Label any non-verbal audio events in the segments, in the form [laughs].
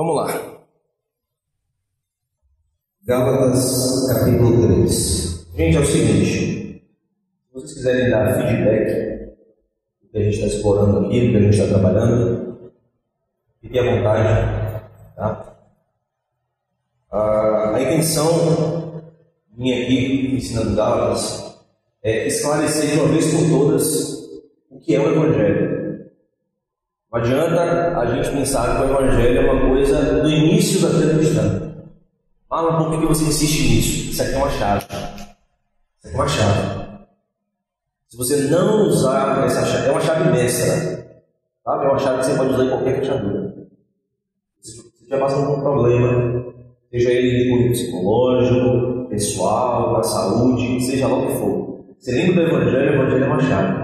Vamos lá. Gálatas capítulo 3. Gente, é o seguinte. Se vocês quiserem dar feedback do que a gente está explorando aqui, do que a gente está trabalhando, fique à vontade. Tá? Ah, a intenção minha aqui, ensinando Gálatas, é esclarecer de uma vez por todas o que é o Evangelho. Não adianta a gente pensar que o Evangelho é uma coisa do início da vida cristã. Ah, mas por que você insiste nisso? Isso aqui é uma chave. Isso aqui é uma chave. Se você não usar essa chave, é uma chave mestra. Sabe? É uma chave que você pode usar em qualquer fechadura. Você estiver passando por um problema, seja ele de cunho psicológico, pessoal, da saúde, seja lá o que for. Você lembra do Evangelho? O Evangelho é uma chave.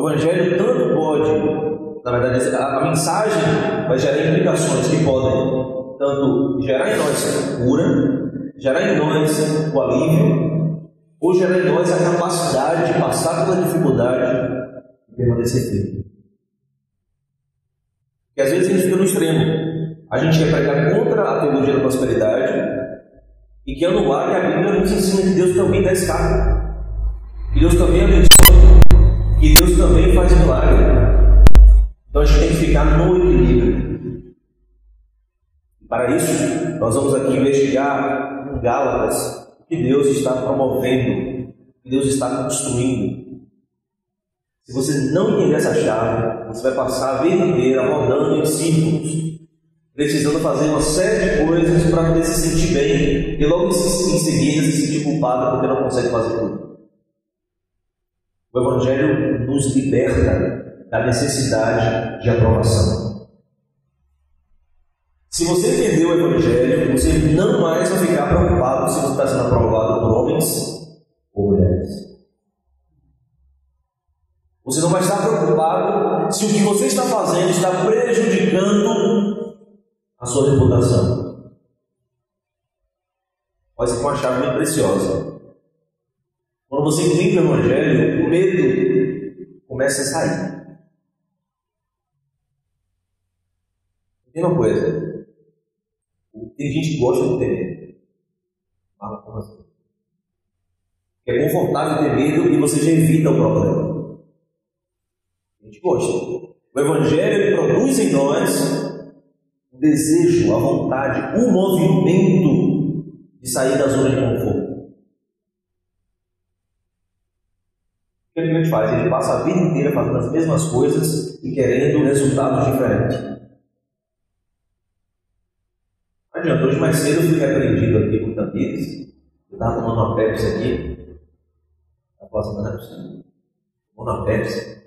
O Evangelho tanto pode, na verdade, a, a mensagem vai gerar implicações que podem tanto gerar em nós cura, gerar em nós o alívio, ou gerar em nós a capacidade de passar pela dificuldade e permanecer firme. Porque às vezes a gente fica no extremo. A gente quer pregar contra a teologia da prosperidade e quer anular que a Bíblia nos ensina que Deus também dá escape, que Deus também abençoa, que Deus também faz milagre. Então a gente tem que ficar no equilíbrio. Para isso, nós vamos aqui investigar em Gálatas o que Deus está promovendo, o que Deus está construindo. Se você não entender essa chave, você vai passar a vida inteira rodando em círculos, precisando fazer uma série de coisas para poder se sentir bem e logo em seguida se sentir culpado porque não consegue fazer tudo. O Evangelho nos liberta da necessidade de aprovação. Se você entender o Evangelho, você não mais vai ficar preocupado se você está sendo aprovado por homens ou mulheres. Você não vai estar preocupado se o que você está fazendo está prejudicando a sua reputação. Pode ser uma chave muito preciosa. Quando você entende o Evangelho, o medo começa a sair. Tem uma coisa, tem gente que gosta de ter medo. Fala, como assim? É confortável ter medo e você já evita o problema. A gente gosta. O Evangelho produz em nós o desejo, a vontade, o movimento de sair da zona de conforto. O que a gente faz? Passa a vida inteira fazendo as mesmas coisas e querendo resultados diferentes. adianta, hoje mais cedo eu fui repreendido aqui por Tamires. Eu estava tomando uma Pepsi aqui. A próxima não é possível. Tomando uma Pepsi.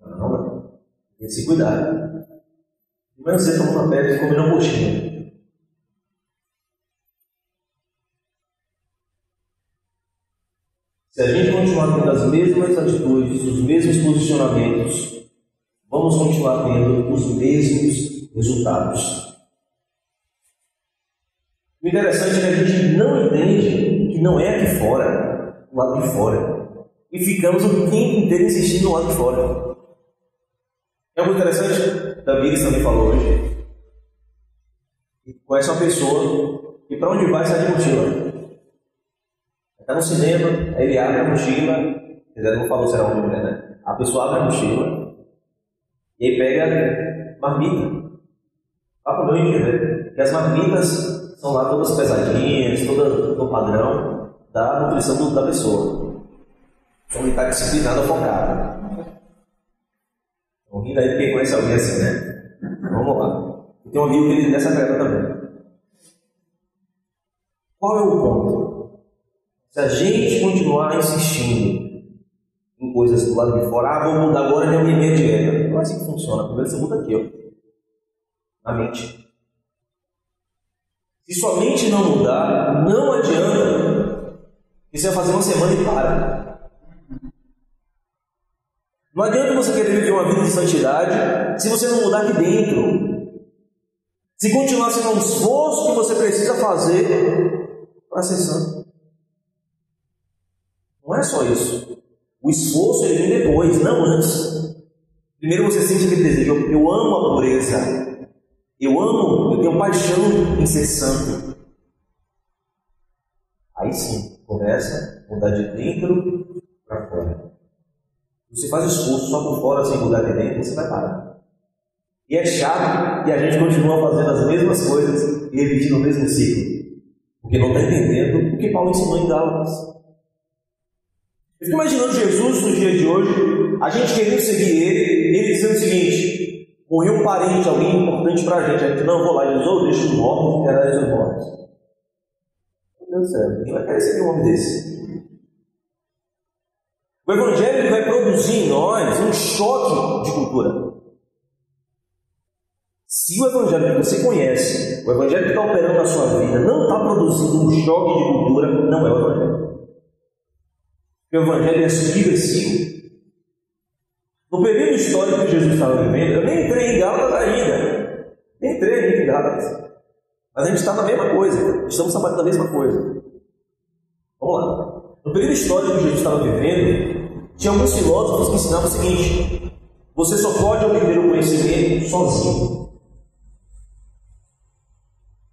Não, não, tem que se cuidar. Manhã você tomou uma Pepsi e comendo uma coxinha. Se a gente continuar tendo as mesmas atitudes, os mesmos posicionamentos, vamos continuar tendo os mesmos resultados. O interessante é que a gente não entende que não é aqui fora, o lado de fora. E ficamos o tempo inteiro insistindo no lado de fora. É muito interessante, Davi também falou hoje. Conhece uma pessoa que para onde vai sai de mochila. Está no cinema, ele abre a mochila, dizer, não falou se era homem ou mulher, né? A pessoa abre a mochila, e aí pega marmita. Lá para o meu entender. E as marmitas são lá todas pesadinhas, todas no padrão da nutrição da pessoa. Então ele está disciplinado, focado. Rindo aí porque conhece alguém assim, né? Vamos lá. E tem um amigo que ele nessa pegada também. Qual é o ponto? Se a gente continuar insistindo em coisas do lado de fora. Ah, vou mudar agora minha, minha dieta. Não é assim que funciona. Primeiro você muda aqui, ó. Na mente. Se sua mente não mudar, não adianta. E você vai fazer uma semana e para. Não adianta você querer viver uma vida de santidade se você não mudar aqui dentro. Se continuar sendo um esforço que você precisa fazer para ser santo. É só isso. O esforço ele vem depois, não antes. Primeiro você sente aquele desejo, eu amo a pureza, eu amo, eu tenho paixão em ser santo. Aí sim, começa a mudar de dentro para fora. Você faz esforço só por fora sem mudar de dentro, você vai parar. E é chato e a gente continua fazendo as mesmas coisas e repetindo o mesmo ciclo. Porque não está entendendo o que Paulo ensinou em Gálatas. Eu fico imaginando Jesus nos dias de hoje, a gente querendo seguir ele, ele dizendo o seguinte: morreu um parente, alguém importante para a gente. A gente não vou lá, Jesus, ou deixa os mortos, quero os mortos. Meu Deus do céu, quem vai querer seguir um homem desse? O Evangelho vai produzir em nós um choque de cultura. Se o Evangelho que você conhece, o Evangelho que está operando na sua vida, não está produzindo um choque de cultura, não é o Evangelho. O Evangelho é subversivo. No período histórico que Jesus estava vivendo, eu nem entrei em Gálatas ainda. Nem entrei em Gálatas. Mas a gente está na mesma coisa. Estamos trabalhando na mesma coisa. Vamos lá. No período histórico que Jesus estava vivendo, tinha alguns filósofos que ensinavam o seguinte: você só pode obter o conhecimento sozinho.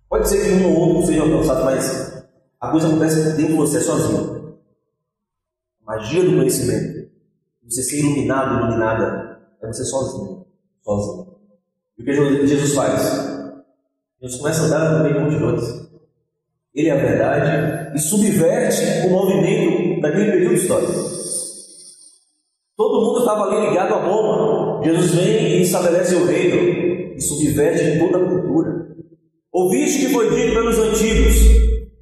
Pode ser que um ou outro seja alcançado, mas a coisa acontece dentro de você sozinho. Magia do conhecimento, você ser iluminado, iluminada, é você sozinho. Sozinho. E o que Jesus faz? Jesus começa a andar no meio de multidões. Ele é a verdade e subverte o movimento daquele período histórico. Todo mundo estava ali ligado a Roma. Jesus vem e estabelece o reino e subverte toda a cultura. Ouviste que foi dito pelos antigos,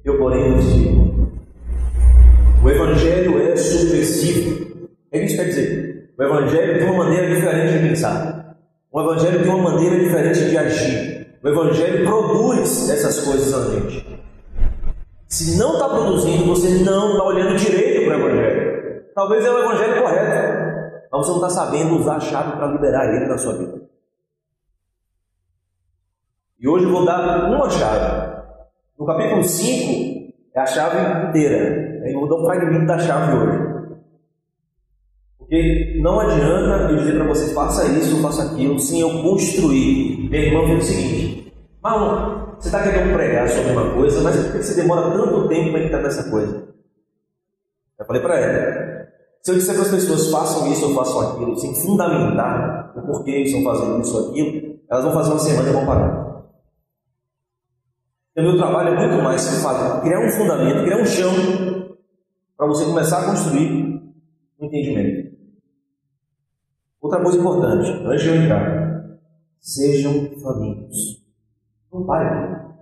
eu porém vos digo. O Evangelho é subversivo. Que isso quer dizer? O Evangelho tem uma maneira diferente de pensar. O Evangelho tem uma maneira diferente de agir. O Evangelho produz essas coisas na gente. Se não está produzindo, você não está olhando direito para o Evangelho. Talvez é o Evangelho correto, mas você não está sabendo usar a chave para liberar ele na sua vida. E hoje eu vou dar uma chave. No capítulo 5 é a chave inteira. Eu vou dar um fragmento da chave hoje. Porque não adianta eu dizer para você, faça isso, faça aquilo, sem eu construir. Minha irmã fez o seguinte: Marlon, você está querendo pregar sobre uma coisa, mas por que você demora tanto tempo para entrar nessa coisa? Eu falei para ela: se eu disser para as pessoas façam isso ou façam aquilo, sem fundamentar o porquê estão fazendo isso ou aquilo, elas vão fazer uma semana e vão parar. O meu trabalho é muito mais fazer, criar um fundamento, criar um chão para você começar a construir um entendimento. Outra coisa importante, antes de eu entrar, sejam famintos. Não pare aqui.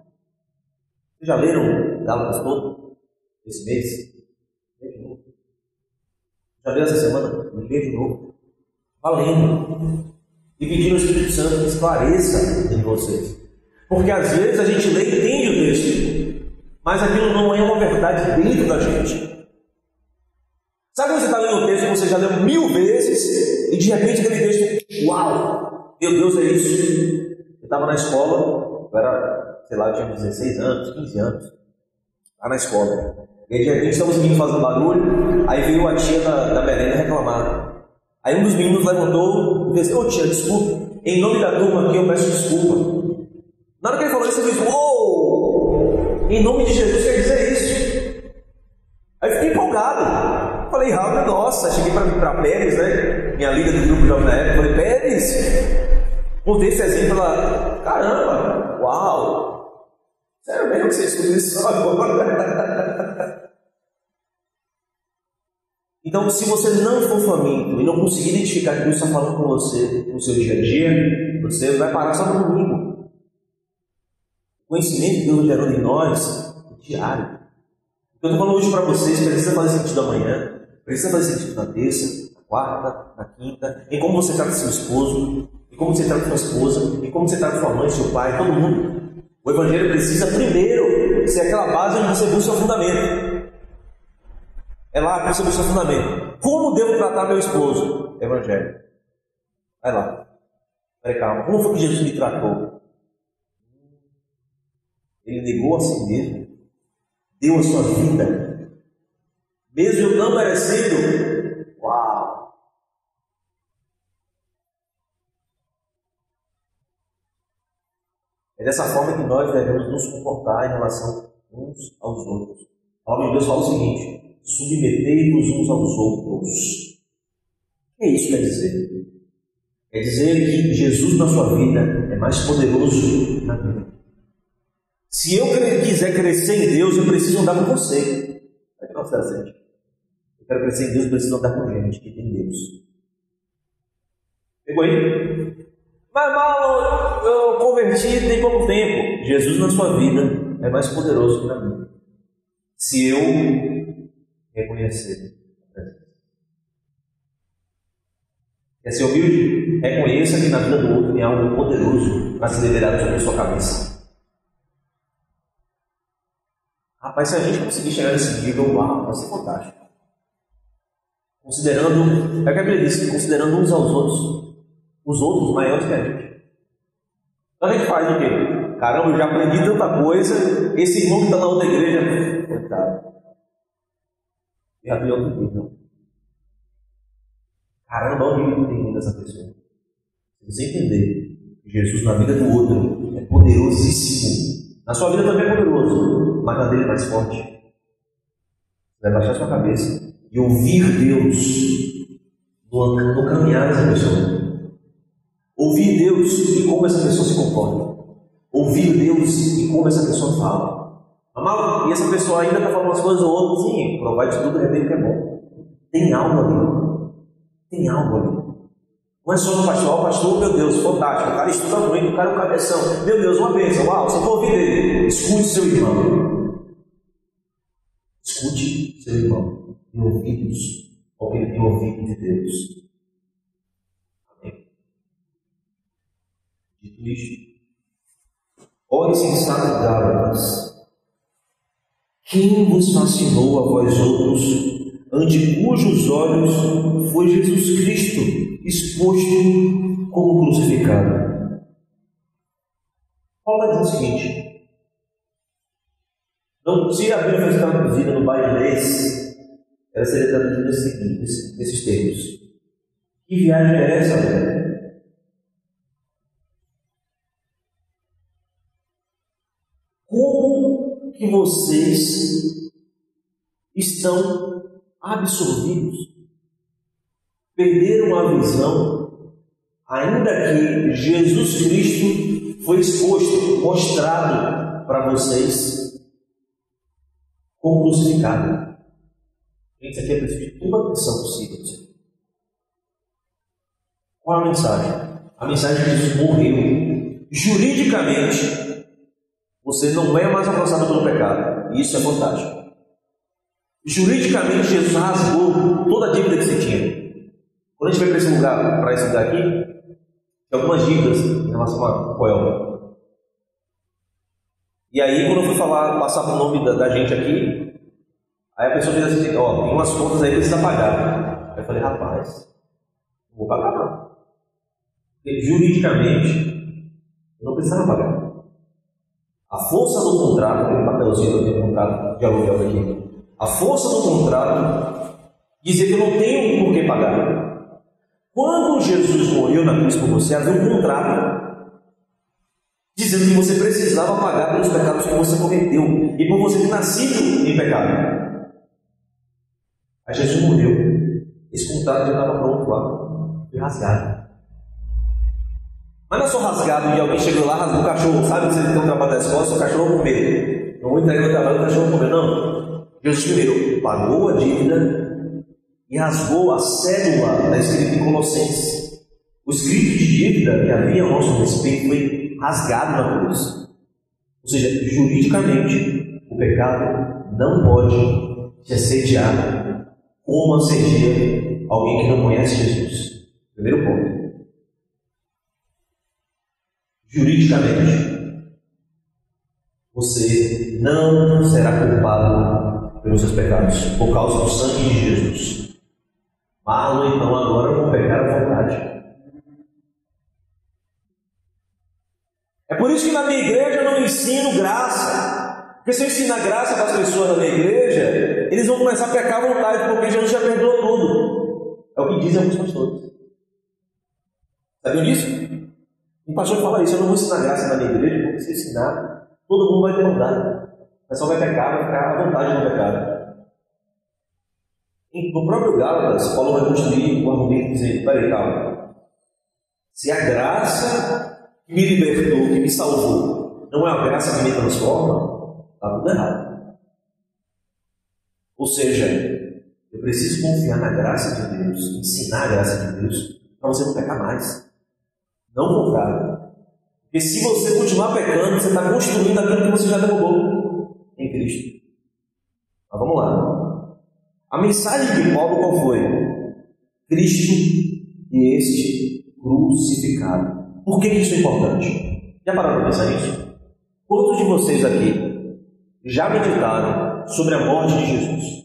Vocês já leram Gálatas todo esse mês? Lê de novo. Já leram essa semana? Lê de novo. Valendo. E pedindo ao Espírito Santo que esclareça em vocês. Porque às vezes a gente lê e entende o texto, mas aquilo não é uma verdade dentro da gente. Sabe quando você está lendo um texto que você já leu mil vezes e de repente aquele texto, uau, meu Deus, é isso. Eu estava na escola, eu era, sei lá, eu tinha 16 anos, 15 anos, lá na escola. E de repente estamos vindo fazendo barulho, aí veio a tia da, da merenda reclamar. Aí um dos meninos levantou e disse, ô oh, tia, desculpe, em nome da turma aqui eu peço desculpa. Na hora que ele falou isso, eu disse: Uou! Em nome de Jesus quer dizer isso. Falei, Raul, nossa, cheguei para Pérez, né? Minha liga do grupo Jovem na época. Falei, Pérez, contei esse exemplo lá. Caramba, uau! Sério mesmo que você estuda isso [laughs] agora? Então, se você não for faminto e não conseguir identificar que Deus está falando com você no seu dia a dia, você vai parar só no domingo. O conhecimento que Deus gerou em nós é diário. Eu estou falando hoje para vocês, precisa fazer sentido amanhã, precisa fazer sentido na terça, na quarta, na quinta, em como você trata seu esposo, em como você trata sua esposa, em como você trata sua mãe, seu pai, todo mundo. O Evangelho precisa primeiro ser aquela base onde você busca o fundamento. É lá que você busca o fundamento. Como devo tratar meu esposo? Evangelho. Vai lá. Peraí, calma. Como foi que Jesus me tratou? Ele negou a si mesmo, deu a sua vida, mesmo não merecendo, Uau! É dessa forma que nós devemos nos comportar em relação uns aos outros. A palavra de Deus fala o seguinte: submetei-vos uns aos outros. O que é isso quer dizer? Quer dizer que Jesus na sua vida é mais poderoso na vida. Se eu quiser crescer em Deus, eu preciso andar com você. Vai que gente. Eu quero crescer em Deus, eu preciso andar com gente que tem Deus. Pegou aí? Mas mal eu converti tem pouco tempo. Jesus na sua vida é mais poderoso que na minha. Se eu reconhecer Quer ser humilde? Reconheça que na vida do outro tem algo poderoso para se liberar sobre a sua cabeça. Rapaz, se a gente conseguir chegar nesse nível, uau, vai ser fantástico. Considerando, é o que a Bíblia diz, considerando uns aos outros, os outros maiores que a gente. Então a gente faz o quê? Caramba, eu já aprendi tanta coisa, esse irmão que está na outra igreja, coitado. Já vi outro nível. Caramba, olha o que tem dessa pessoa. Você entender que Jesus na vida do outro é poderosíssimo, na sua vida também é poderoso, mas na dele é mais forte. Você vai baixar sua cabeça e ouvir Deus no, no caminhar dessa pessoa. Ouvir Deus e como essa pessoa se comporta. Ouvir Deus e como essa pessoa fala. Amado, e essa pessoa ainda está falando umas coisas ou outras, sim, provar de tudo é que é bom. Tem algo ali. Tem algo ali. Não é só no pastor, o pastor, meu Deus, fantástico, o cara estuda muito, o cara é um cabeção. Meu Deus, uma bênção, uau, você for ouvir dele. Escute seu irmão. Escute seu irmão. Tem ouvidos, porque ele tem ouvido de Deus. Amém. Dito isto, olhe sensato Gálatas. Quem vos fascinou a vós outros ante cujos olhos foi Jesus Cristo exposto como crucificado. Paulo vai dizer o seguinte: não, se a Bíblia fosse traduzida no bailês, ela seria traduzida nesses, nesses termos. Que viagem é essa, velho? Como que vocês estão absorvidos, perderam a visão, ainda que Jesus Cristo foi exposto, mostrado para vocês como crucificado. Gente, aqui é preciso de toda a atenção possível. Qual a mensagem? A mensagem é que Jesus morreu. Juridicamente, você não é mais alcançado pelo pecado. E isso é fantástico. Juridicamente, Jesus rasgou toda a dívida que você tinha. Quando a gente vai para esse lugar, para estudar aqui, tem algumas dívidas em relação a Coel. E aí, quando eu fui falar, passar o nome da, da, gente aqui, aí a pessoa fez assim: Ó, tem umas contas aí que precisa pagar. Aí eu falei: Rapaz, não vou pagar não. Porque juridicamente, eu não precisava pagar. A força do contrato, aquele papelzinho do contrato de aluguel aqui, a força do contrato dizia que eu não tenho por que pagar. Quando Jesus morreu na cruz por você, havia um contrato dizendo que você precisava pagar pelos pecados que você cometeu e por você ter nascido em pecado. Aí Jesus morreu. Esse contrato já estava pronto lá, foi rasgado. Mas não é só rasgado e alguém chegou lá, rasgou o cachorro, sabe que você tem um trabalho da escola, seu cachorro comer. Não vou entregar o trabalho, o cachorro comer, não. Jesus primeiro pagou a dívida e rasgou a cédula da escrita em Colossenses. O escrito de dívida que havia a nosso respeito foi rasgado na cruz. Ou seja, juridicamente, o pecado não pode te assediar como assedia alguém que não conhece Jesus. Primeiro ponto. Juridicamente, você não será culpado pelos seus pecados, por causa do sangue de Jesus. Marlon, então, agora vou pecar à vontade. É por isso que na minha igreja eu não ensino graça. Porque se eu ensinar graça para as pessoas na minha igreja, eles vão começar a pecar à vontade, porque Jesus já perdoou tudo. É o que dizem alguns pastores. Sabiam disso? Um pastor fala isso, eu não vou ensinar graça na minha igreja, porque se ensinar, todo mundo vai demandar. O pessoal vai pecar, vai ficar à vontade no pecado. No próprio Gálatas, Paulo vai construir o argumento dizendo: peraí, calma. Se a graça que me libertou, que me salvou, não é a graça que me transforma, está tudo errado. Ou seja, eu preciso confiar na graça de Deus, ensinar a graça de Deus, para você não pecar mais. Não contrário. Porque se você continuar pecando, você está construindo aquilo que você já derrubou em Cristo. Mas vamos lá. A mensagem de Paulo qual foi? Cristo e este crucificado. Por que isso é importante? Já pararam para pensar nisso? Quantos de vocês aqui já meditaram sobre a morte de Jesus?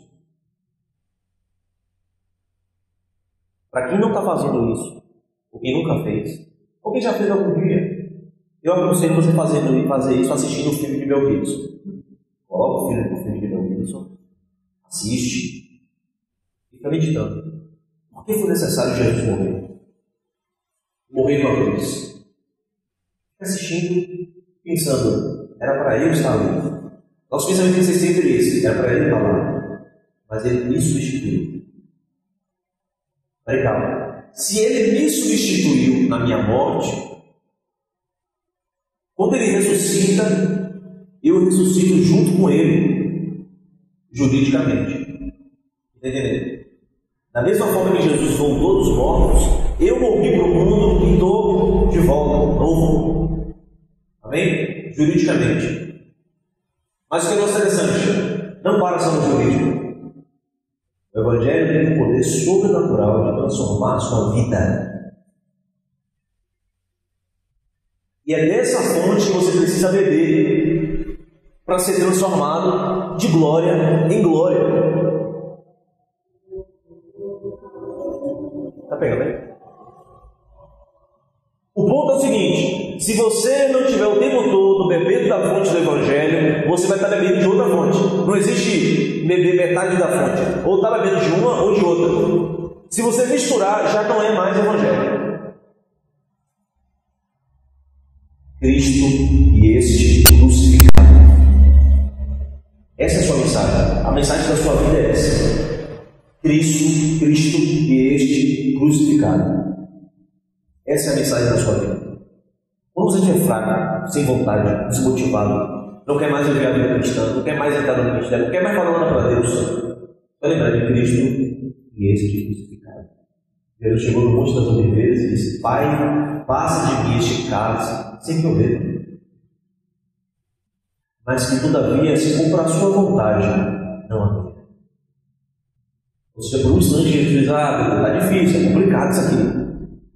Para quem não está fazendo isso, ou quem nunca fez, ou quem já fez algum dia, eu aconselho você fazendo, fazer isso assistindo o filme de Mel Gibson. Coloca o filme, o filme de Mel Gibson, assiste, fica meditando. Por que foi necessário Jesus morrer? Morrer uma vez. Fica assistindo, pensando, era para ele estar ali. Nosso pensamento tem que ser sempre esse, era para ele lá. Mas ele me substituiu. Calma. Se ele me substituiu na minha morte, quando ele ressuscita, eu ressuscito junto com ele, juridicamente. Está entendendo? Da mesma forma que Jesus voltou dos mortos, eu morri para o mundo e estou de volta, novo. Amém? Juridicamente. Mas o que é interessante, não para só no jurídico. O Evangelho tem um poder sobrenatural de transformar sua vida. E é dessa fonte que você precisa beber para ser transformado de glória em glória. Está pegando aí? O ponto é o seguinte: se você não tiver o tempo todo bebendo da fonte do Evangelho, você vai estar bebendo de outra fonte. Não existe beber metade da fonte. Ou está bebendo de uma ou de outra. Se você misturar, já não é mais Evangelho. Cristo e este crucificado. Essa é a sua mensagem. A mensagem da sua vida é essa. Cristo, Cristo e este crucificado. Essa é a mensagem da sua vida. Quando você estiver fraco, sem vontade, desmotivado, não quer mais viver a vida cristã, não quer mais entrar no ministério, não quer mais falar nada para Deus, vai lembrar de Cristo e este crucificado. Jesus chegou no Monte das Oliveiras e disse: Pai, passa de mim este cálice, sem que eu beba. Mas que todavia se cumpra a sua vontade, não a minha. Seja, por um instante Jesus Ah, está difícil, é complicado isso aqui.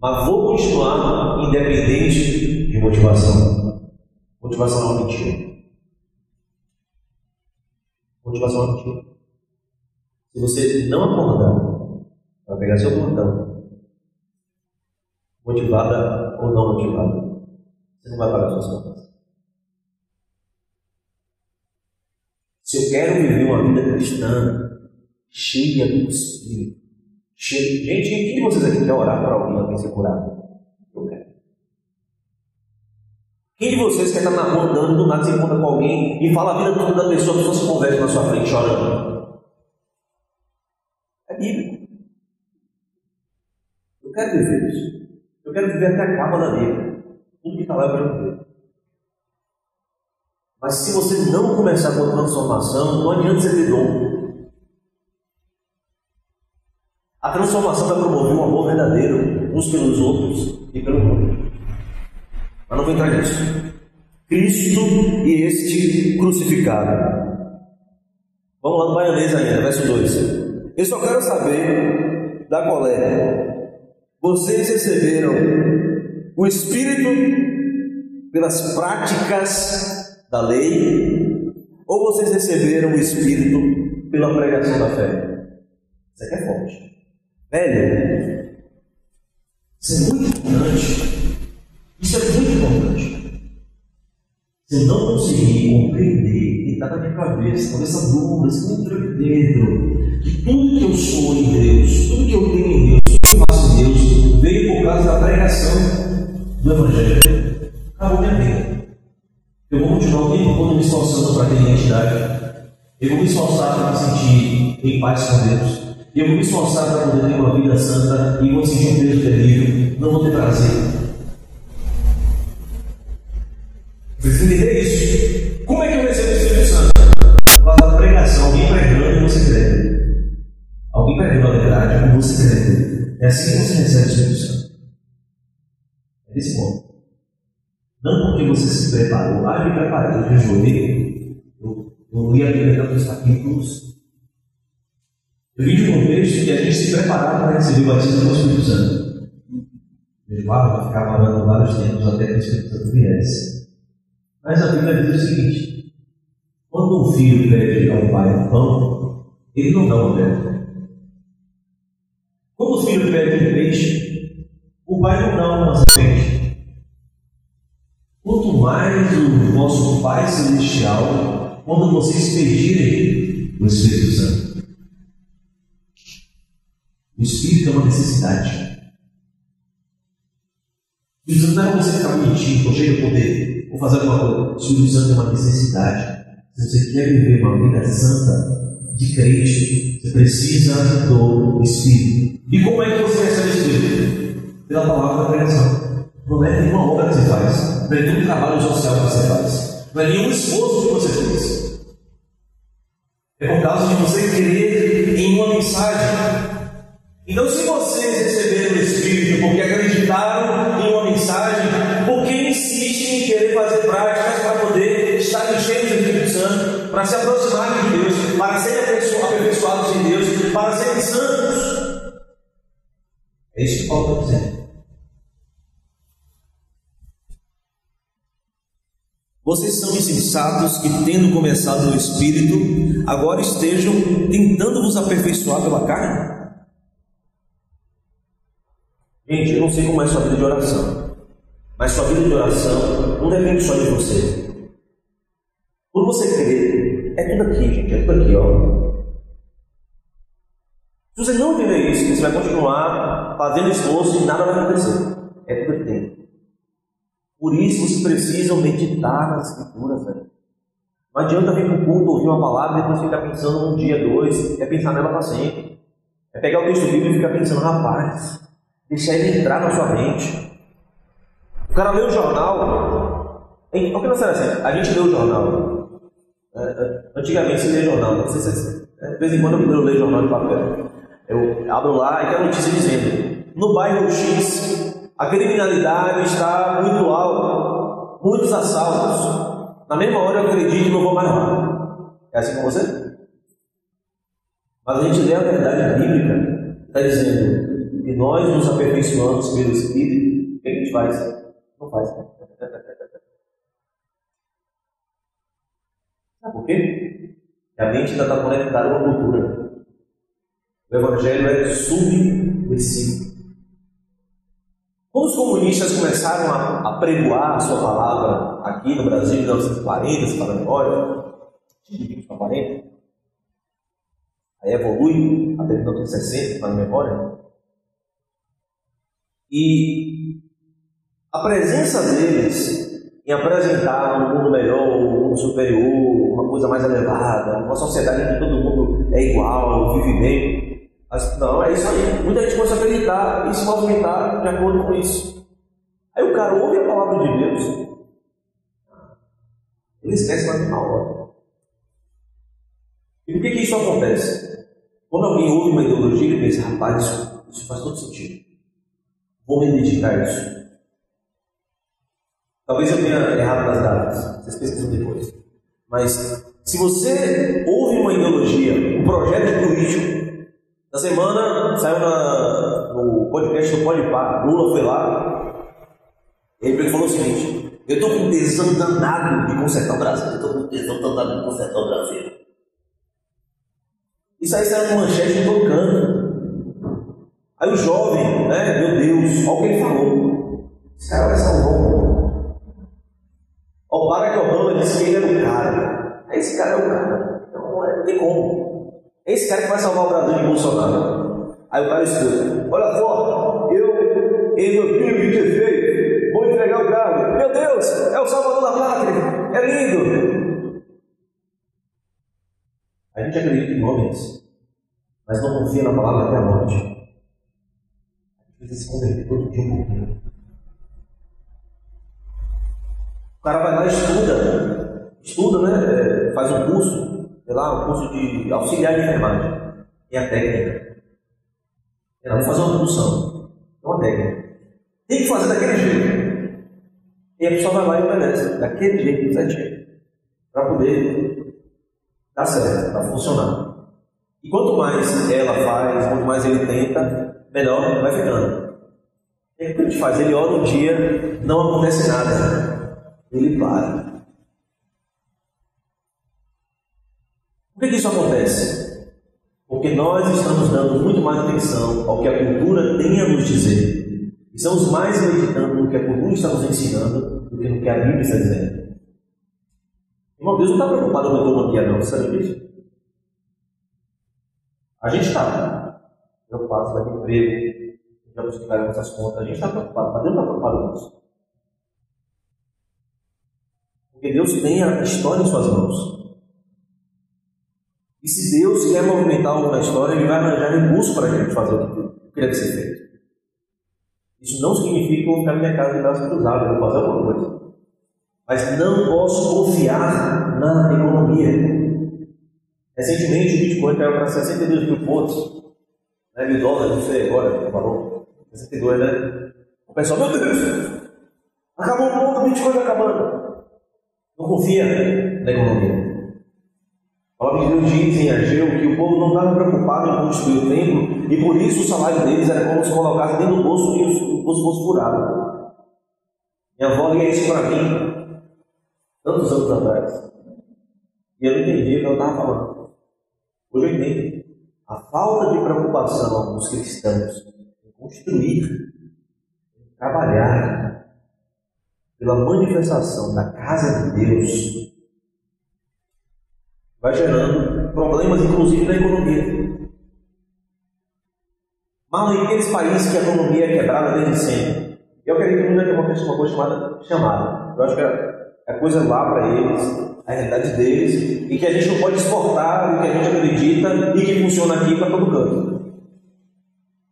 Mas vou continuar independente de motivação. Motivação é mentira. Motivação é mentira. Se você não acordar para pegar seu plantão, motivada ou não motivada, você não vai pagar suas contas. Se eu quero viver uma vida cristã cheia do Espírito, Gente, quem de vocês aqui quer orar para alguém, alguém ser curado? Eu quero. Quem de vocês quer estar na rua andando, do nada se encontra com alguém e fala a vida toda da pessoa, a pessoa se converte na sua frente chorando? É bíblico. Eu quero viver isso. Eu quero viver até a capa da vida. Tudo que está lá eu quero viver. Mas se você não começar com a transformação, não adianta você ter dom. A transformação vai promover um amor verdadeiro uns pelos outros e pelo mundo. Mas não vou entrar nisso. Cristo e este crucificado. Vamos lá no Baianês ainda, verso 2. Eu só quero saber da coleta. Vocês receberam o Espírito pelas práticas da lei ou vocês receberam o Espírito pela pregação da fé? Isso aqui é forte. Velho, isso é muito importante. Isso é muito importante. Eu não conseguir compreender e estar na minha cabeça, com essa dúvida, esse contra dentro, que tudo que eu sou em Deus, tudo que eu tenho em Deus, eu faço em Deus veio por causa da pregação do Evangelho. Acabou minha vida. Eu vou continuar o tempo todo me esforçando para ter identidade. Eu vou me esforçar para me sentir em paz com Deus. Eu vou me esforçar para poder ter uma vida santa e vou sentir um peso terrível. Não vou ter prazer. Vocês entender isso? Como é que eu recebo o Espírito Santo? Causa da pregação, alguém pregando e você crendo. Alguém pregando a verdade e você crendo. É assim que você recebe o Espírito Santo. É desse modo. Não porque você se preparou. Ah, eu me preparei, eu jejuei. Eu, eu li a Bíblia tantos capítulos. Eu vi de um contexto que a gente se preparava para receber o batismo do Espírito Santo. Jejuava, ficava orando vários tempos até que o Espírito Santo viesse. Mas a Bíblia diz o seguinte: quando um filho pede ao pai um pão, ele não dá uma pedra. Quando o filho pede um peixe, o pai não dá uma serpente. Quanto mais o vosso Pai Celestial, quando vocês pedirem o Espírito Santo. O Espírito é uma necessidade. O Espírito não é você ficar bonitinho, estou cheio de poder ou fazer alguma coisa. O Espírito Santo é uma necessidade. Se você quer viver uma vida santa de Cristo, você precisa do Espírito. E como é que você recebe o Espírito? Pela palavra da pregação. Não é nenhuma obra que você faz, não é nenhum trabalho social que você faz, não é nenhum esforço que você fez. É por causa de você querer em uma mensagem. Então, se vocês receberam o Espírito porque acreditaram em se aproximarem de Deus, para serem aperfeiçoados em Deus, para serem santos. É isso que Paulo está dizendo. Vocês são insensatos que, tendo começado no Espírito, agora estejam tentando vos aperfeiçoar pela carne? Gente, eu não sei como é sua vida de oração. Mas sua vida de oração não depende só de você. Por você crer, é tudo aqui, gente, é tudo aqui, ó. Se você não viver isso, você vai continuar fazendo esforço e nada vai acontecer. É tudo aqui dentro. Por isso você precisa meditar nas escrituras, velho. Não adianta vir para o culto, ouvir uma palavra e depois ficar pensando um dia, dois, é pensar nela para sempre. É pegar o texto bíblico e ficar pensando, rapaz, deixar ele entrar na sua mente cara lê o jornal. Em, o que não será assim? A gente lê o jornal. É, é, antigamente se lê jornal, não sei se é de vez em quando eu leio jornal de papel. Eu abro lá e tem a notícia dizendo: no bairro X, a criminalidade está muito alta, muitos assaltos. Na mesma hora eu acredito que não vou mais lá. É assim com você? Mas a gente lê a verdade bíblica, está dizendo que nós nos aperfeiçoamos pelo Espírito, o que a gente faz? Não faz. [laughs] Por quê? A mente ainda está conectada com a cultura. O Evangelho é subversivo. Quando os comunistas começaram a, a pregoar a sua palavra aqui no Brasil em 1940, se para a memória, 1940, aí evolui até 1960, para a memória, e a presença deles em apresentar um mundo melhor, um mundo superior, uma coisa mais elevada, uma sociedade em que todo mundo é igual, vive bem. Mas, não, é isso aí. Muita gente começa a acreditar e se movimentar de acordo com isso. Aí o cara ouve a palavra de Deus, ele esquece na mesma hora. E por que, que isso acontece? Quando alguém ouve uma ideologia, ele pensa, rapaz, isso, isso faz todo sentido. Vou me dedicar a isso. Talvez eu tenha errado nas datas, vocês pesquisam depois. Mas se você ouve uma ideologia, um projeto político, na semana saiu na, no podcast do Podpah, Lula foi lá, e ele falou o seguinte: Eu estou com tesão danado de consertar o Brasil, eu estou com tesão danado de consertar o Brasil. Isso aí saiu no manchete tocando. Aí o jovem, né, meu Deus, olha o que ele falou. Esse cara vai salvar o mundo. O Barack Obama disse que ele era o cara. Esse cara é o cara. Então não tem como. Esse cara que vai salvar o Brasil de Bolsonaro. Aí o cara escuta: Olha só, eu, em 2026, vou entregar o carro. Meu Deus, é o Salvador da Pátria, é lindo. A gente acredita em homens, mas não confia na palavra até a morte. A gente precisa se converter todo dia um pouquinho. O cara vai lá e estuda, estuda, né? É, faz um curso, sei lá, um curso de auxiliar de enfermagem. E a técnica. Ela vai fazer uma função. É uma técnica. Tem que fazer daquele jeito. E a pessoa vai lá e obedece. Daquele jeito, certinho. Para poder dar certo, para funcionar. E quanto mais ela faz, quanto mais ele tenta, melhor vai ficando. E o que a gente faz? Ele ora um dia, não acontece nada. Ele para. Por que, isso acontece? Porque nós estamos dando muito mais atenção ao que a cultura tem a nos dizer. Estamos mais meditando no que a cultura está nos ensinando do que no que a Bíblia está dizendo. Irmão, Deus não está preocupado com a economia, não, sabe disso? A gente está preocupado se vai ter emprego, já pagar nossas contas, a gente está preocupado, mas Deus não está preocupado com isso. Porque Deus tem a história em suas mãos. E se Deus quer movimentar algo na história, Ele vai arranjar recurso para a gente fazer o que deve ser feito. Isso não significa que eu vou ficar na minha casa de braços cruzados, vou fazer alguma coisa. Mas não posso confiar na economia. Recentemente o Bitcoin caiu para 62 mil pontos. Né, mil dólares, não sei agora, falou. 62, né? O pessoal, meu Deus, acabou o mundo, o Bitcoin está acabando. Não confia na economia. A palavra de Deus diz em Ageu que o povo não estava preocupado em construir o templo e por isso o salário deles era como se colocasse dentro do bolso e o bolso fosse furado. Minha avó lia isso para mim tantos anos atrás. E eu não entendia o que ela estava falando. Hoje eu entendo. A falta de preocupação dos cristãos em construir, em trabalhar pela manifestação da casa de Deus vai gerando problemas, inclusive, na economia. Mal em aqueles países que a economia é quebrada desde sempre. Eu acredito que ainda acontece uma coisa chamada chamada. Eu acho que é coisa lá para eles, a realidade deles, e que a gente não pode exportar o que a gente acredita e que funciona aqui para todo canto.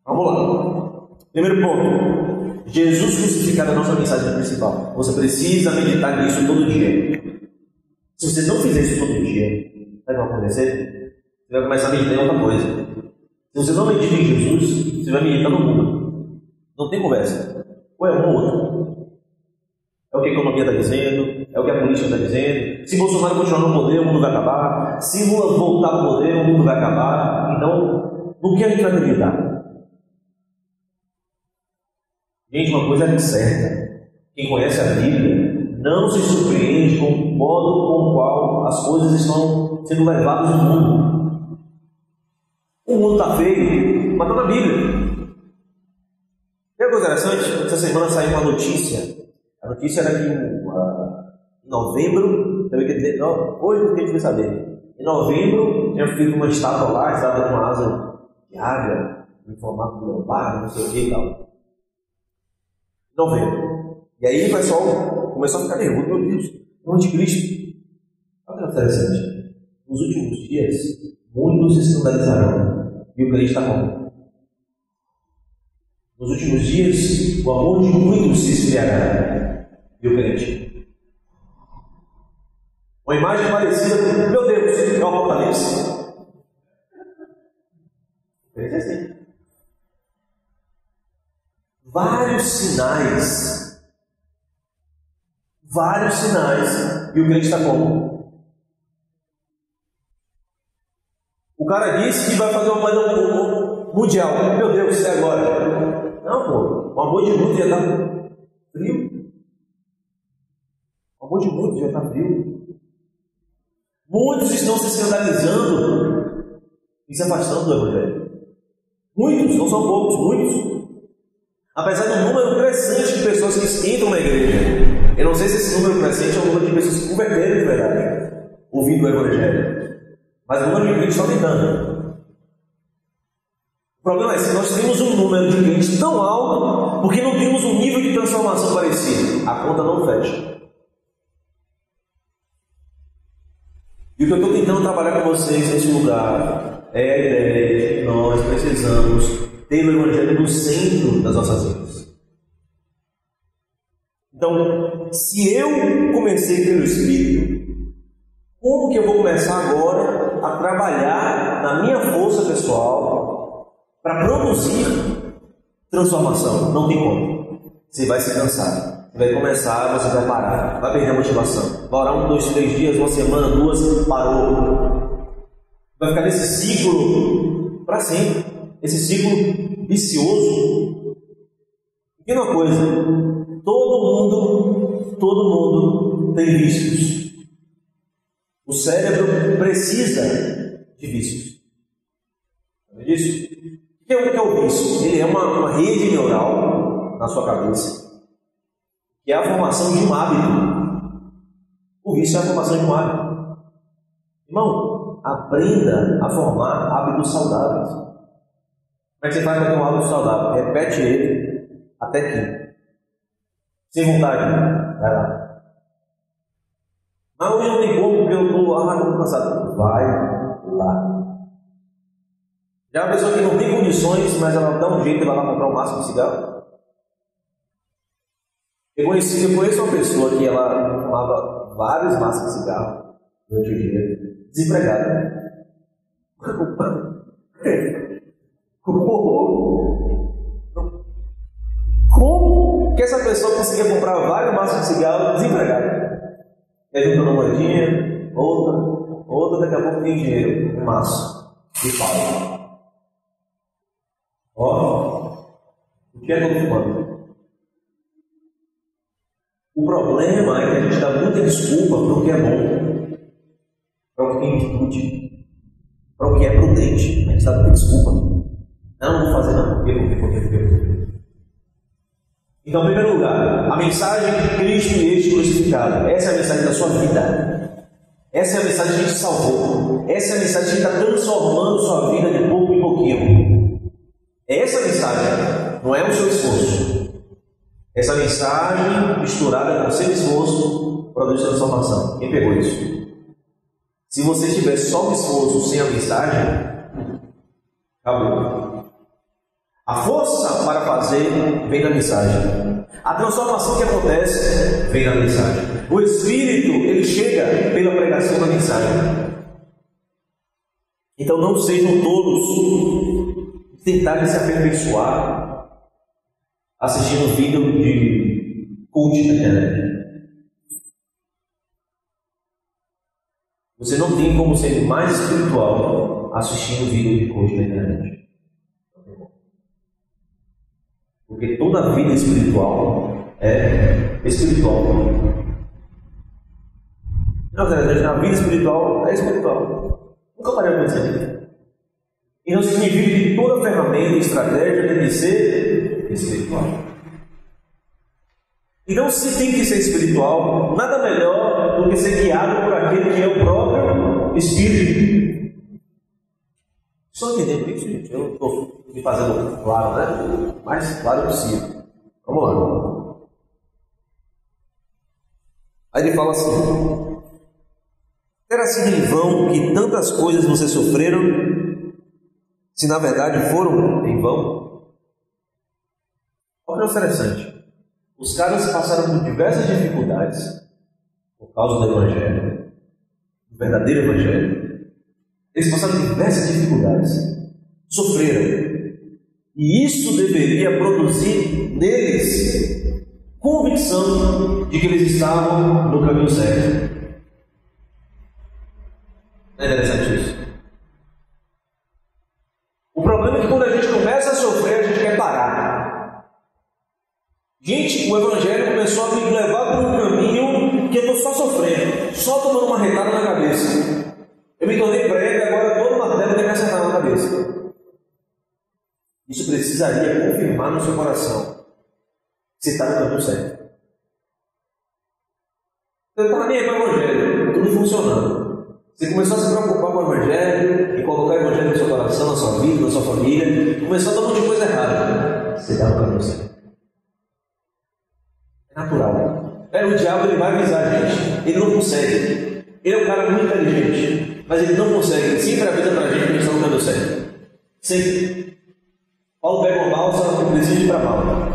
Vamos lá. Primeiro ponto. Jesus crucificado é a nossa mensagem principal. Você precisa meditar nisso todo dia. Se você não fizer isso todo dia, Sabe o que vai acontecer? Você vai começar a meditar em outra coisa. Se você não medita em Jesus, você vai meditar no mundo. Não tem conversa. Ou é um ou outro. É o que a economia está dizendo, é o que a política está dizendo. Se Bolsonaro continuar no poder, o mundo vai acabar. Se Lula voltar ao poder, o mundo vai acabar. Então, no que a gente vai acreditar? Gente, uma coisa é certa. Quem conhece a Bíblia não se surpreende com o modo com o qual as coisas estão sendo levados no mundo. O mundo está feio, mas está na Bíblia. Tem uma coisa interessante? Essa semana saiu uma notícia. A notícia era que em novembro, não, hoje que a gente vai saber. Em novembro, tinha feito uma estátua lá, estátua com uma asa de águia, em formato de leopardo, não sei o que e tal. Novembro. E aí o pessoal começou a ficar nervoso, meu Deus, o anticristo. Olha que interessante. Nos últimos dias, muitos se escandalizarão e o crente está como? Nos últimos dias, o amor de muitos se esfriará e o crente. Uma imagem parecida com, meu Deus, é o Apocalipse. O crente é assim. Vários sinais. Vários sinais. E o crente está como? O cara disse que vai fazer uma moeda mundial. Meu Deus, isso é agora. Não, pô. O amor de muito já está frio. O amor de muito já está frio. Muitos estão se escandalizando e se afastando do Evangelho. Muitos, não são poucos, muitos. Apesar do número crescente de pessoas que entram na igreja. Eu não sei se esse número crescente é o número de pessoas que converteram de verdade, ouvindo o Evangelho. Mas o número de crentes está aumentando. problema é se nós temos um número de clientes tão alto, porque não temos um nível de transformação parecido, a conta não fecha. E o que eu estou tentando trabalhar com vocês nesse lugar é a ideia de que nós precisamos ter o Evangelho no centro das nossas vidas. Então, se eu comecei pelo Espírito, como que eu vou começar agora a trabalhar na minha força pessoal para produzir transformação? Não tem como. Você vai se cansar vai começar, você vai parar, vai perder a motivação. Vai orar um, dois, três dias, uma semana, duas, parou. Vai ficar nesse ciclo para sempre. Esse ciclo vicioso. E uma coisa, todo mundo, todo mundo tem vícios. O cérebro precisa de vícios. Sabe disso? O que é, o que é o vício? Ele é uma, uma rede neural na sua cabeça que é a formação de um hábito. O vício é a formação de um hábito. Irmão, aprenda a formar hábitos saudáveis. Como é que você faz para ter um hábito saudável? Repete ele até que. Sem vontade, vai lá. Mas hoje não tem como porque eu estou ah, cansado. Vai lá. Já é uma pessoa que não tem condições, mas ela dá um jeito e vai lá comprar um máximo de cigarro. Eu conheci, eu conheço uma pessoa que ela fumava vários maços de cigarro durante o dia, desempregada. [laughs] Como que essa pessoa conseguia comprar vários maços de cigarro desempregada? E aí uma moedinha, outra, outra, daqui a pouco tem dinheiro, um maço de pau. Ó, o que é todo fumando? O problema é que a gente dá muita desculpa para o que é bom, para o que tem virtude, para o que é prudente. A gente dá muita desculpa. Não, vou fazer não. Por quê? Por quê? Por quê? Por quê? Por quê? Então, em primeiro lugar, a mensagem de Cristo e este crucificado. Essa é a mensagem da sua vida. Essa é a mensagem que gente salvou. Essa é a mensagem que está transformando sua vida de pouco em pouquinho. É essa mensagem, não é o seu esforço. Essa mensagem misturada com seu esforço produz transformação. Quem pegou isso? Se você tiver só o esforço sem a mensagem, acabou. A força para fazer vem da mensagem. A transformação que acontece vem da mensagem. O Espírito, ele chega pela pregação da mensagem. Então não sejam todos tentarem se aperfeiçoar assistindo vídeo de cult na internet. Você não tem como ser mais espiritual assistindo vídeo de cult na internet. Porque toda vida espiritual é espiritual. Na verdade, a vida espiritual é espiritual. Nunca parei de pensar E não significa que toda ferramenta e estratégia tem que ser espiritual. Então, se tem que ser espiritual, nada melhor do que ser guiado por aquele que é o próprio Espírito. Só entendendo isso, gente? Eu estou me fazendo claro, né? Mais claro possível. Vamos lá. Aí ele fala assim: Terá sido em vão que tantas coisas vocês sofreram, se na verdade foram em vão? Olha que interessante. Os caras passaram por diversas dificuldades por causa do Evangelho, do verdadeiro Evangelho. Eles passaram diversas dificuldades, sofreram. E isso deveria produzir neles convicção de que eles estavam no caminho certo. Não é interessante isso? O problema é que quando a gente começa a sofrer, a gente quer parar. Gente, o Evangelho começou a me levar por um caminho que eu estou só sofrendo, só tomando uma retada na cabeça. Eu me tornei prego e agora todo martelo tem que acertar na cabeça. Isso precisaria confirmar no seu coração se está no caminho certo. Você está nem aí para o Evangelho, tudo funcionando. Você começou a se preocupar com o Evangelho e colocar o Evangelho no seu coração, na sua vida, na sua família, começou a dar um monte de coisa errada. Você está no caminho certo. É natural. É, o diabo ele vai avisar a gente. Ele não consegue. Ele é um cara muito inteligente, mas ele não consegue. Sempre avisa para a gente que a gente está no caminho certo. Sempre. Paulo pega uma balsa precisa ir para Malta.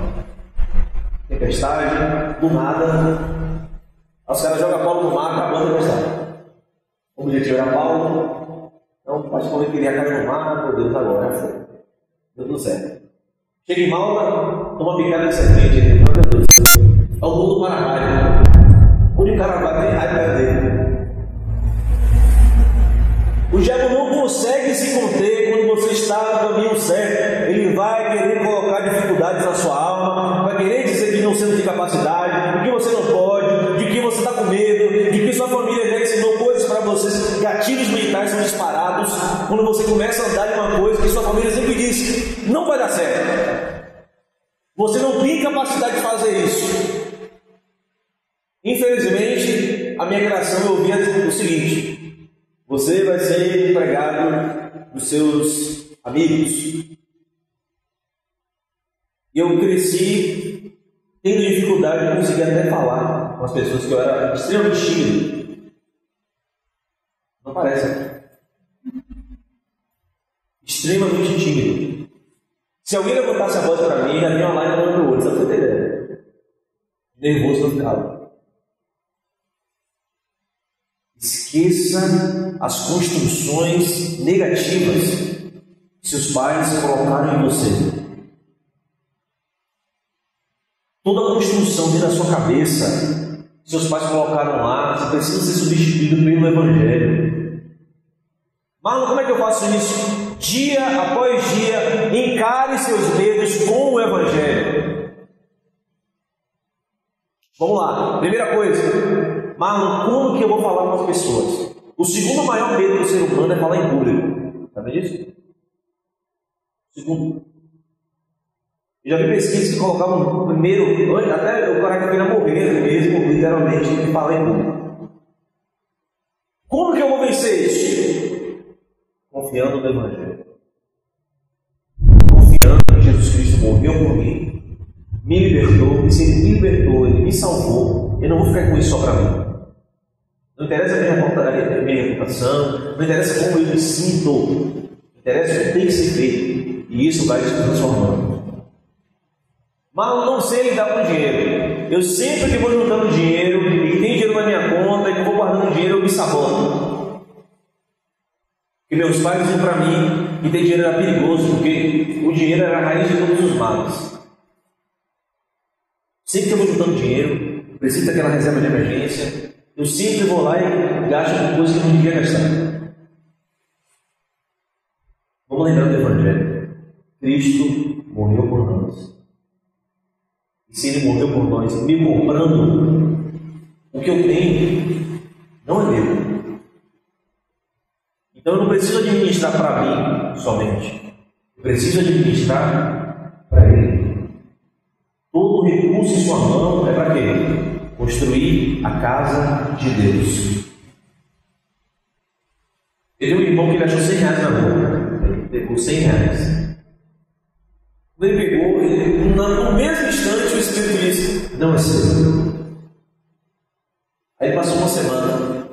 Tempestade, do nada. Os caras jogam Paulo no mar, acabando a tempestade. O objetivo era Paulo. Então, praticamente queria cair no mar, meu Deus, agora foi. Deu tudo certo. Chega em Malta, toma picada de serpente. Meu Deus, é o mundo para raio. Onde o cara vai, tem raiva dele. O diabo não consegue se conter quando você está no caminho certo. Vai querer colocar dificuldades na sua alma, vai querer dizer que não não tem capacidade, que você não pode, de que você está com medo, de que sua família já ensinou coisas para vocês. Gatilhos mentais são disparados quando você começa a andar em uma coisa que sua família sempre diz: não vai dar certo. Você não tem capacidade de fazer isso. Infelizmente, a minha geração eu ouvia o seguinte: você vai ser empregado dos seus amigos. Eu cresci tendo dificuldade de conseguir até falar com as pessoas que eu era extremamente tímido. Não parece? Extremamente tímido. Se alguém levantasse a voz para mim, já vinha lá e no olho, sabe o que ideia? Nervoso no final. Esqueça as construções negativas que seus pais colocaram em você. Toda construção dentro da sua cabeça, seus pais colocaram lá, precisa ser substituído pelo Evangelho. Marlon, como é que eu faço isso? Dia após dia, encare seus medos com o Evangelho. Vamos lá, primeira coisa, Marlon, como que eu vou falar com as pessoas? O segundo maior medo do ser humano é falar em público. Sabe disso? Segundo. Já vi pesquisas que colocavam primeiro, até o cara que veio morrer mesmo, literalmente, de falar em público. Como que eu vou vencer isso? Confiando no Evangelho. Confiando que Jesus Cristo morreu por mim, me libertou, e se Ele me libertou, Ele me salvou, eu não vou ficar com isso só para mim. Não interessa a minha reputação, não interessa como eu me sinto, interessa o que tem que ser feito. E isso vai se transformando. Mas não sei lidar com dinheiro. Eu sempre que vou juntando dinheiro e tem dinheiro na minha conta e que vou guardando dinheiro, eu me saboto. E meus pais diziam para mim que ter dinheiro era perigoso, porque o dinheiro era a raiz de todos os males. Sempre que eu vou juntando dinheiro, preciso daquela reserva de emergência, eu sempre vou lá e gasto com coisas que eu não devia gastar. Vamos lembrar do Evangelho. Cristo morreu por nós. E se Ele morreu por nós, me comprando, o que eu tenho não é meu. Então eu não preciso administrar para mim somente. Eu preciso administrar para Ele. Todo recurso em sua mão é para quê? construir a casa de Deus. Ele um irmão que ele achou 100 reais na mão. Ele pegou 100 reais. Ele pegou, ele, no mesmo instante o Espírito disse: Não é seu. Aí passou uma semana,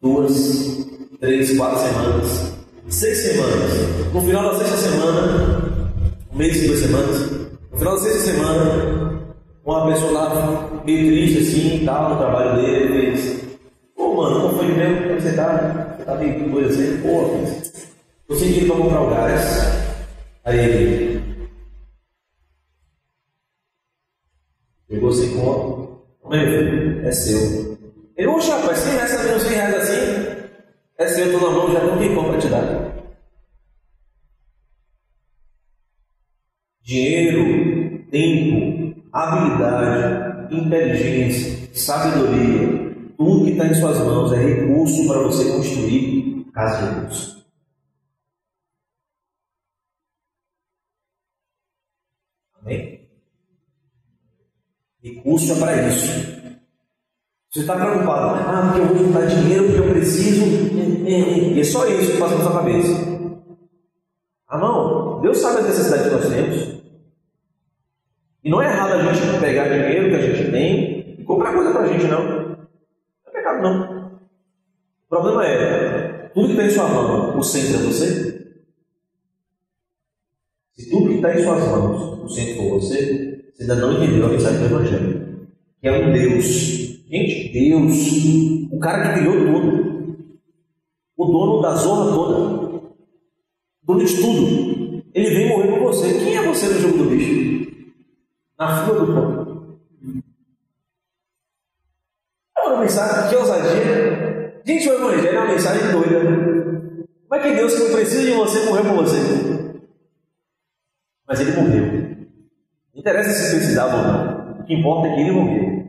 duas, três, quatro semanas, seis semanas. No final da sexta semana, um mês duas semanas, no final da sexta semana, uma pessoa lá meio triste assim, tal, no trabalho dele, fez. Pô, mano, como foi mesmo? Como você tá? Você tá meio coisa assim? Pô. Tô sem dinheiro pra comprar o gás. Aí ele. Pegou sem conto. Meu é seu. Ele, oxe, rapaz, 100 reais, tá vendo 100 reais assim? É seu, tô na mão, já não tem como te dar. Dinheiro, tempo, habilidade, inteligência, sabedoria, tudo que está em suas mãos é recurso para você construir casa de Deus. Amém? Recurso é para isso. Você está preocupado, ah, porque eu vou juntar dinheiro, porque eu preciso. E é só isso que passa na sua cabeça. Ah, não, Deus sabe a necessidade que nós temos. E não é errado a gente pegar dinheiro que a gente tem e comprar coisa para a gente, não. Não é pecado, não. O problema é, tudo que está em sua mão, o centro é você? Se tudo que está em suas mãos, o centro for você, você ainda não entendeu a mensagem do Evangelho. Que é um Deus Gente, Deus, o cara que criou tudo, o dono da zorra toda, dono de tudo, ele vem morrer por você. Quem é você no jogo do bicho? Na fila do pão. É uma mensagem, que ousadia. Gente, o Evangelho é uma mensagem doida. Como é que Deus, que não precisa de você, morreu por você? Mas ele morreu. Interessa se precisava ou não. O que importa é que ele morreu.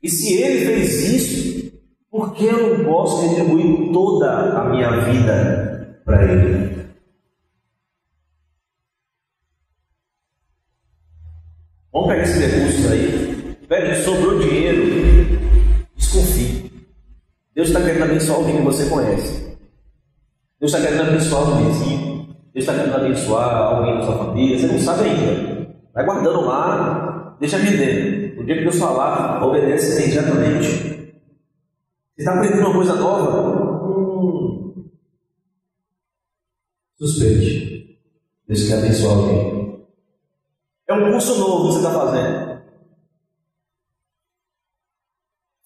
E se ele fez isso, por que eu não posso retribuir toda a minha vida para ele? Vamos pegar esses recursos aí. Velho, sobrou dinheiro. Desconfie. Deus está querendo abençoar alguém que você conhece. Deus está querendo abençoar o vizinho. Deus está querendo abençoar alguém da sua família. Você não sabe ainda. Vai guardando lá, deixa render. O dia que Deus falar, obedece imediatamente. Você está aprendendo uma coisa nova? Hum. Suspeite. Deus quer abençoar alguém. É um curso novo que você está fazendo.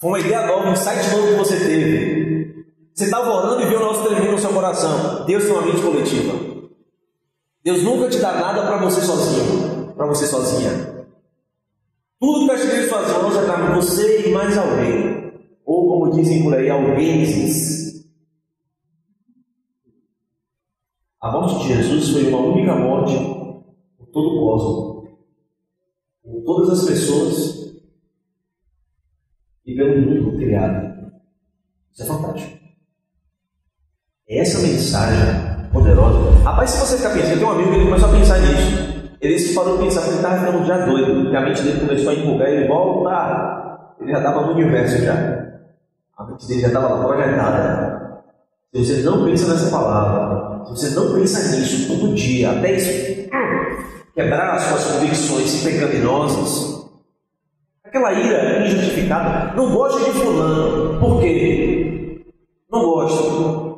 Foi uma ideia nova, um insight novo que você teve. Você estava orando e viu o nosso tremendo no seu coração. Deus tem uma mente coletiva. Deus nunca te dá nada para você sozinho, para você sozinha. Tudo que está em suas mãos é você e mais alguém. Ou como dizem por aí, alguém diz. A morte de Jesus foi uma única morte por todo o cosmos. Por todas as pessoas e pelo mundo criado. Isso é fantástico. Essa mensagem poderosa. Rapaz, se você ficar pensando, tem um amigo que começou a pensar nisso. Ele se parou de pensar que ele estava ficando já doido, porque a mente dele começou a empolgar ele volta. Ele já estava no universo já. A mente dele já estava projetada. Se você não pensa nessa palavra, se você não pensa nisso todo dia, até isso quebrar as suas convicções pecaminosas, aquela ira injustificada, não gosta de fulano. Por quê? Não gosta.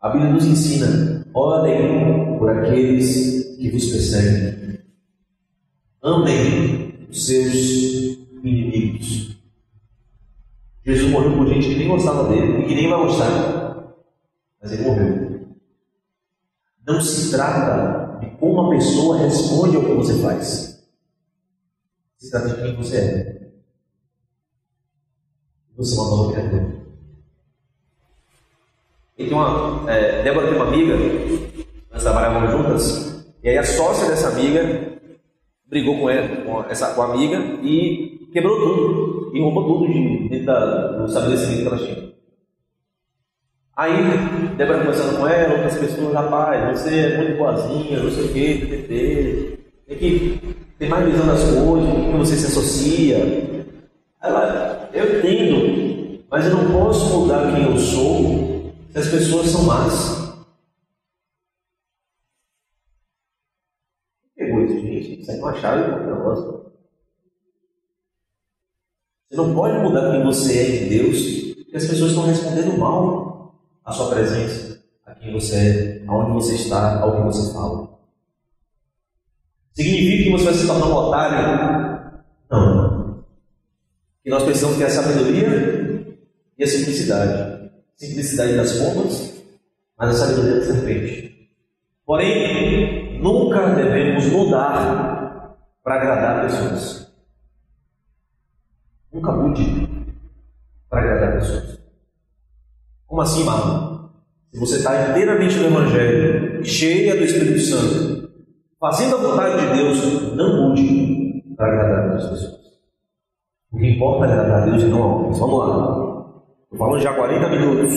A Bíblia nos ensina: orem por aqueles que vos perseguem. Amem os seus inimigos. Jesus morreu por gente que nem gostava dele e que nem vai gostar. Mas ele morreu. Não se trata de como a pessoa responde ao que você faz. Se trata de quem você é. Você é uma nova criatura. E tem uma, é, Débora tem uma amiga, nós trabalhávamos juntas, e aí a sócia dessa amiga brigou com ela, com, essa, com a amiga e quebrou tudo, e roubou tudo de, dentro da, do estabelecimento que ela tinha. Aí, Débora conversando com ela, outras pessoas, rapaz, você é muito boazinha, não sei o que, TTT, tem que ter mais visão das coisas, como você se associa. Ela, eu entendo, mas eu não posso mudar quem eu sou se as pessoas são más. Pegou isso, gente? Isso é uma chave poderosa. Você não pode mudar quem você é de Deus, porque as pessoas estão respondendo mal à sua presença, a quem você é, aonde você está, ao que você fala. Significa que você vai se tornar um otário? Não. Que nós precisamos ter a sabedoria e a simplicidade simplicidade das pombas, mas a sabedoria da serpente. Porém, nunca devemos mudar para agradar pessoas. Nunca mude para agradar pessoas. Como assim, Marlon? Se você está inteiramente no Evangelho, cheia do Espírito Santo, fazendo a vontade de Deus, não mude para agradar as pessoas. O que importa é agradar a Deus e não a homens. Vamos lá. Estou falando já 40 minutos.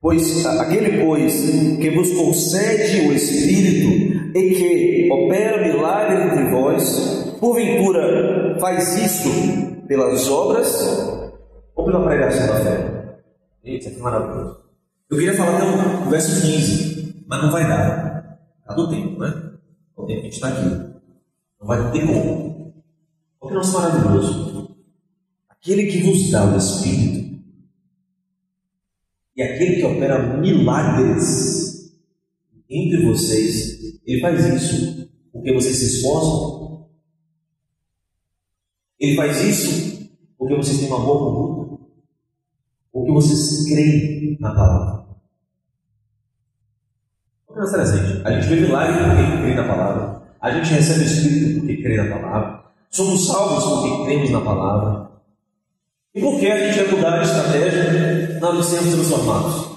Pois aquele, pois, que vos concede o Espírito e que opera milagre entre vós, porventura faz isso pelas obras ou pela pregação da fé? Eita, que maravilhoso. Eu queria falar até o verso 15, mas não vai dar. Está do tempo, né? O tempo que a gente está aqui. Não vai ter como. Porque nosso maravilhoso. Aquele que vos dá o Espírito e aquele que opera milagres entre vocês, ele faz isso porque vocês se esforçam. Ele faz isso porque vocês têm uma boa conduta. Porque vocês creem na palavra. Mais presente. A gente vê milagre porque crê na palavra. A gente recebe o Espírito porque crê na palavra. Somos salvos porque cremos na palavra. E por que a gente vai mudar a estratégia na de sermos transformados?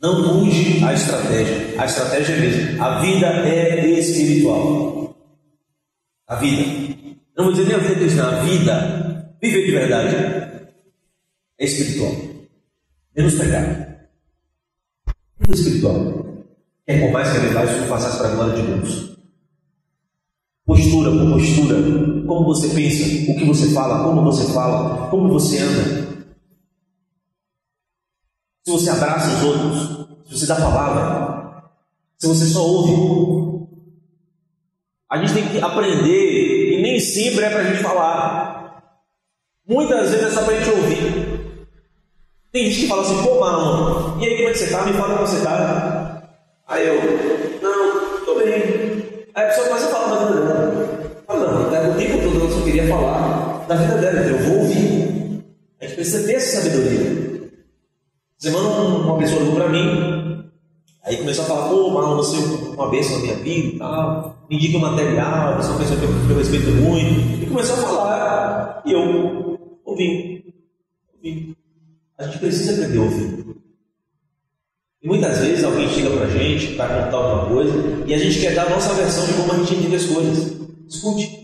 Não mude a estratégia. A estratégia é mesmo. A vida é espiritual. A vida. Não vou dizer nem a vida cristã. A vida, viver de verdade, é espiritual. Menos pecado. Vida espiritual. Quer por mais que ele isso façasse para a glória de Deus postura por postura, como você pensa, o que você fala, como você fala, como você anda. Se você abraça os outros, se você dá palavra, se você só ouve. A gente tem que aprender, e nem sempre é para a gente falar. Muitas vezes é só para a gente ouvir. Tem gente que fala assim, pô, mano, e aí como é que você tá? Me fala como você tá. Aí eu, não, eu só queria falar da vida dela, então eu vou ouvir. A gente precisa ter essa sabedoria. Semana uma pessoa para mim, aí começou a falar, pô, Marlon, você uma bênção na minha vida e tal, me indica o material, você é uma pessoa que eu, que eu respeito muito. E começou a falar, e eu ouvi, ouvi. A gente precisa aprender a ouvir. E muitas vezes alguém chega para a gente para contar alguma coisa e a gente quer dar a nossa versão de como a gente entende as coisas. Escute.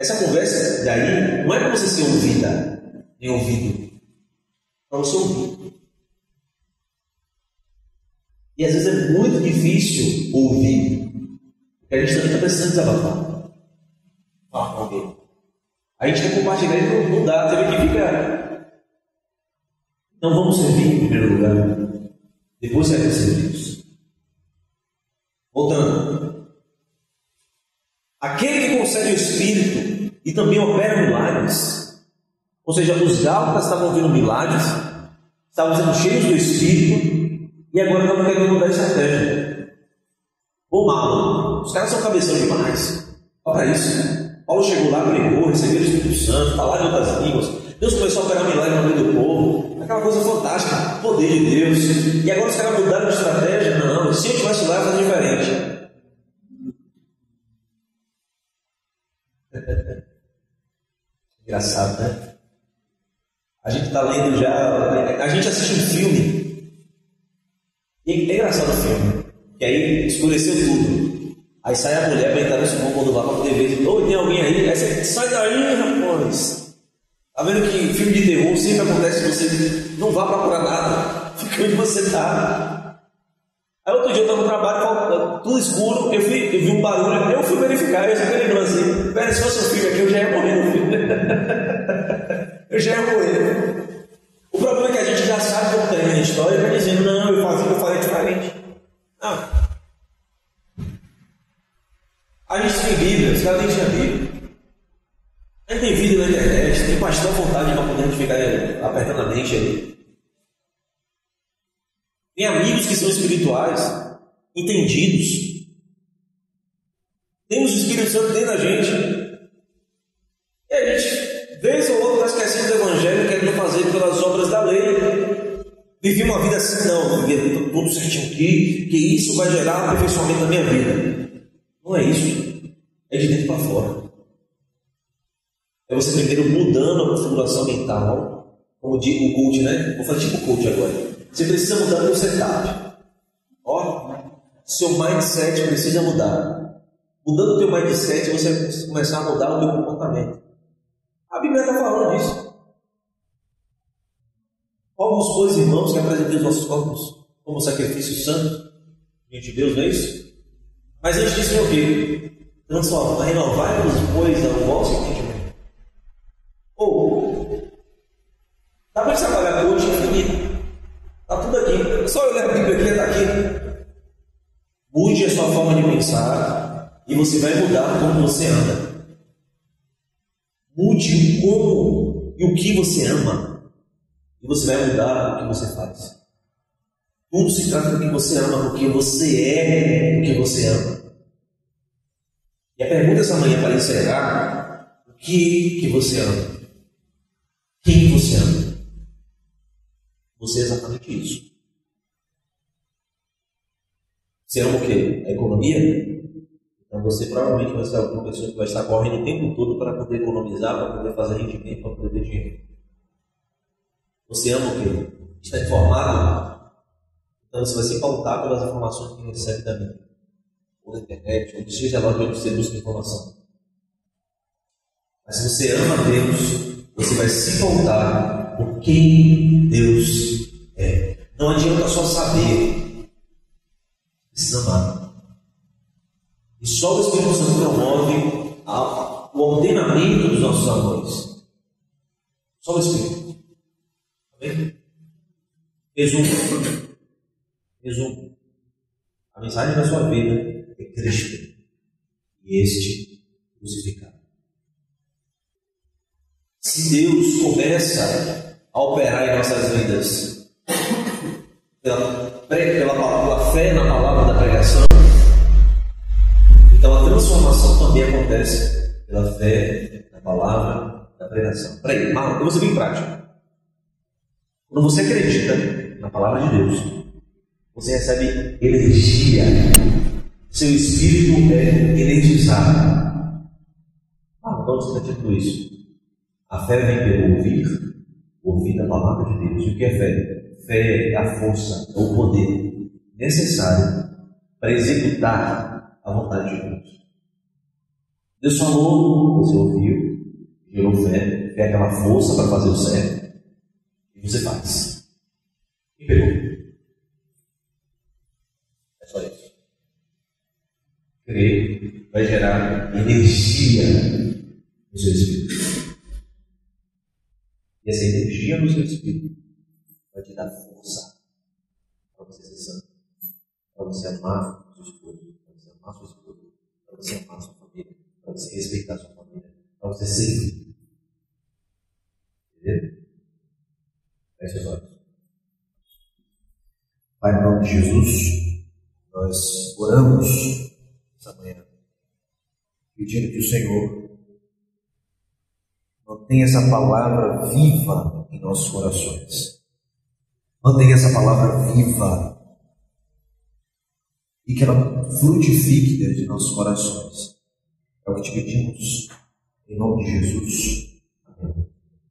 Essa conversa daí não é para você ser ouvida, nem ouvido. Para você ouvir. E às vezes é muito difícil ouvir. Porque a gente também está precisando desabafar. Falar com alguém. A gente quer compartilhar e não dá. Você vê que fica não vamos servir em primeiro lugar, depois receber Deus. Voltando. Aquele concede o Espírito e também opera milagres, ou seja, os gálatas estavam vendo milagres, estavam sendo cheios do Espírito e agora estavam querendo mudar a estratégia. Ô mal, os caras são cabeção demais. Olha isso. Paulo chegou lá, pregou, recebeu o Espírito Santo, falaram em outras línguas. Deus começou a operar milagre no meio do povo aquela coisa fantástica, poder de Deus. E agora os caras mudaram de estratégia? Não, se eu tivesse lá, fazer diferente. Engraçado, né? A gente está lendo já. A gente assiste um filme. E é engraçado o filme. Que aí escureceu tudo. Aí sai a mulher para entrar nesse mundo lá para poder ver. Oi, tem alguém aí? Aí você sai daí, rapaz. Está vendo que filme de terror sempre acontece você não vá procurar nada, [laughs] fica onde você está. Aí outro dia eu estava no trabalho, tudo escuro, eu, fui, eu vi um barulho, eu fui verificar, eu fiquei lembrando assim, velho, se fosse um filme aqui, eu já ia morrer filme. [laughs] eu já ia morrer. O problema é que a gente já sabe como termina a história e vai dizendo, não, eu fazia, eu falei diferente. Não. A gente tem Bíblia, os caras nem tinham Bíblia. Aí tem vídeo na internet, tem à vontade para poder ficar apertando a mente ali. Tem amigos que são espirituais, entendidos. Temos o Espírito Santo dentro da gente. E a gente, vez ou outra, está esquecendo do Evangelho, querendo fazer pelas obras da lei. Vivi uma vida assim, não, viver tudo certinho aqui, que isso vai gerar aperfeiçoamento na minha vida. Não é isso. É de dentro para fora. É você primeiro mudando a configuração mental, como o coach, né? Vou fazer tipo coach agora. Você precisa mudar o seu setup. Ó, seu mindset precisa mudar. Mudando o teu mindset, você vai começar a mudar o teu comportamento. A Bíblia está falando disso. Povos, pois, irmãos, que apresentem os nossos corpos como sacrifício santo diante de Deus, não é isso? Mas antes disso, é o quê? Transformar, renovar-nos, pois, ao vosso entendimento. Ou, dá para trabalhar. Está tudo aqui. Só eu ler a Bíblia aqui, está aqui. Mude a sua forma de pensar e você vai mudar como você anda. Mude o como e o que você ama. E você vai mudar o que você faz. Tudo se trata do que você ama, porque você é o que você ama. E a pergunta essa manhã para encerrar: o que, que você ama? Quem você ama? Você é exatamente isso. Você ama o quê? A economia? Então você provavelmente vai ser uma pessoa que vai estar correndo o tempo todo para poder economizar, para poder fazer rendimento, para poder ter dinheiro. Você ama o quê? Está informado? Então você vai se pautar pelas informações que recebe da mídia, ou da internet, ou seja lá de onde você busca informação. Mas se você ama Deus, você vai se pautar por quem Deus é. Não adianta só saber, precisa amar. E só o Espírito Santo promove a, o ordenamento dos nossos amores. Só o Espírito. Amém? Resumo. Resumo. A mensagem da sua vida é Cristo. E este crucificado. Se Deus começa a operar em nossas vidas pela, pela, pela fé na palavra da pregação, então a transformação também acontece pela fé na palavra da pregação. Peraí, Marlon, ser bem prático. Quando você acredita na palavra de Deus, você recebe energia. Seu espírito é energizado. Ah, onde você está dizendo isso? A fé vem pelo ouvir, ouvir a palavra de Deus. E o que é fé? Fé é a força, é o poder necessário para executar a vontade de Deus. Deus falou, você ouviu, gerou fé, fé é aquela força para fazer o certo, e você faz. E pegou. É só isso. Crer vai gerar energia no seu espírito. E essa energia no seu espírito vai te dar força para você ser santo, para você amar o seu esposo amar sua esposa, para você amar sua família, para você respeitar sua família, para você servir. Entendeu? Feche os olhos. Pai, em nome de Jesus, nós oramos essa manhã, pedindo que o Senhor mantenha essa palavra viva em nossos corações. Mantenha essa palavra viva e que ela frutifique dentro de nossos corações. É o que te pedimos, em nome de Jesus.